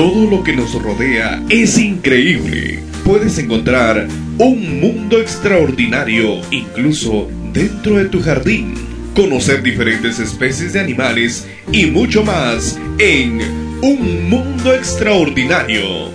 Todo lo que nos rodea es increíble. Puedes encontrar un mundo extraordinario incluso dentro de tu jardín. Conocer diferentes especies de animales y mucho más en Un Mundo Extraordinario.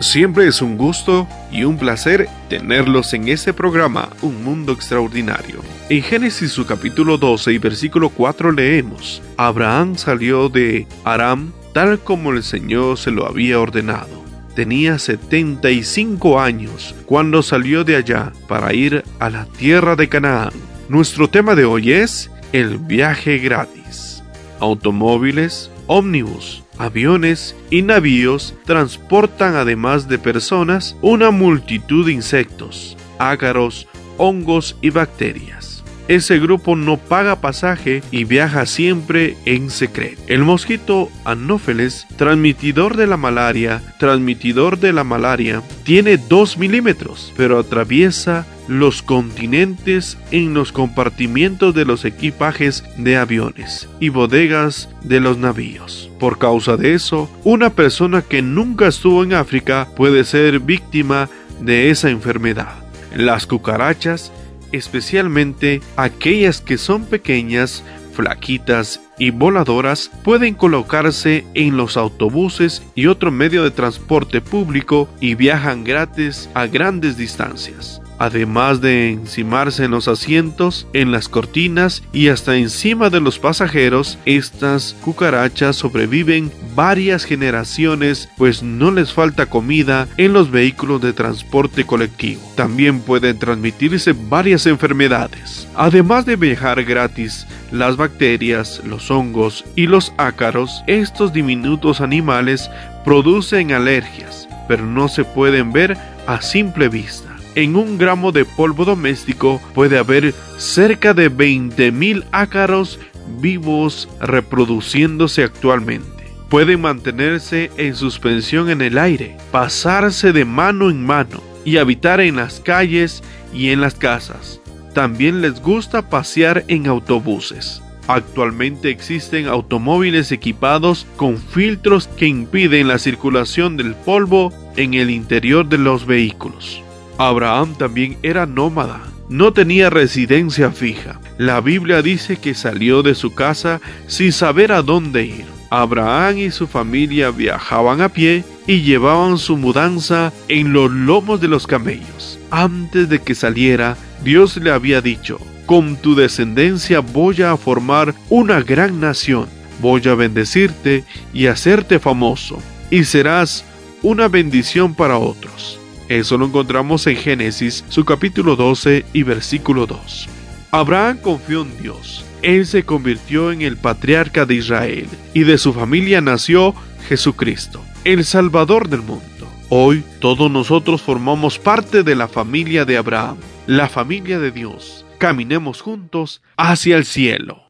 Siempre es un gusto y un placer tenerlos en este programa Un Mundo Extraordinario. En Génesis su capítulo 12 y versículo 4 leemos, Abraham salió de Aram tal como el Señor se lo había ordenado. Tenía 75 años cuando salió de allá para ir a la tierra de Canaán. Nuestro tema de hoy es el viaje gratis. Automóviles, ómnibus, aviones y navíos transportan además de personas una multitud de insectos, ácaros, hongos y bacterias ese grupo no paga pasaje y viaja siempre en secreto. El mosquito Anófeles, transmitidor de la malaria, transmitidor de la malaria, tiene 2 milímetros, pero atraviesa los continentes en los compartimientos de los equipajes de aviones y bodegas de los navíos. Por causa de eso, una persona que nunca estuvo en África puede ser víctima de esa enfermedad. Las cucarachas especialmente aquellas que son pequeñas, flaquitas y voladoras, pueden colocarse en los autobuses y otro medio de transporte público y viajan gratis a grandes distancias además de encimarse en los asientos, en las cortinas y hasta encima de los pasajeros, estas cucarachas sobreviven varias generaciones pues no les falta comida en los vehículos de transporte colectivo. También pueden transmitirse varias enfermedades. Además de viajar gratis, las bacterias, los hongos y los ácaros, estos diminutos animales producen alergias, pero no se pueden ver a simple vista. En un gramo de polvo doméstico puede haber cerca de 20.000 ácaros vivos reproduciéndose actualmente. Pueden mantenerse en suspensión en el aire, pasarse de mano en mano y habitar en las calles y en las casas. También les gusta pasear en autobuses. Actualmente existen automóviles equipados con filtros que impiden la circulación del polvo en el interior de los vehículos. Abraham también era nómada, no tenía residencia fija. La Biblia dice que salió de su casa sin saber a dónde ir. Abraham y su familia viajaban a pie y llevaban su mudanza en los lomos de los camellos. Antes de que saliera, Dios le había dicho, con tu descendencia voy a formar una gran nación, voy a bendecirte y hacerte famoso, y serás una bendición para otros. Eso lo encontramos en Génesis, su capítulo 12 y versículo 2. Abraham confió en Dios. Él se convirtió en el patriarca de Israel y de su familia nació Jesucristo, el Salvador del mundo. Hoy todos nosotros formamos parte de la familia de Abraham, la familia de Dios. Caminemos juntos hacia el cielo.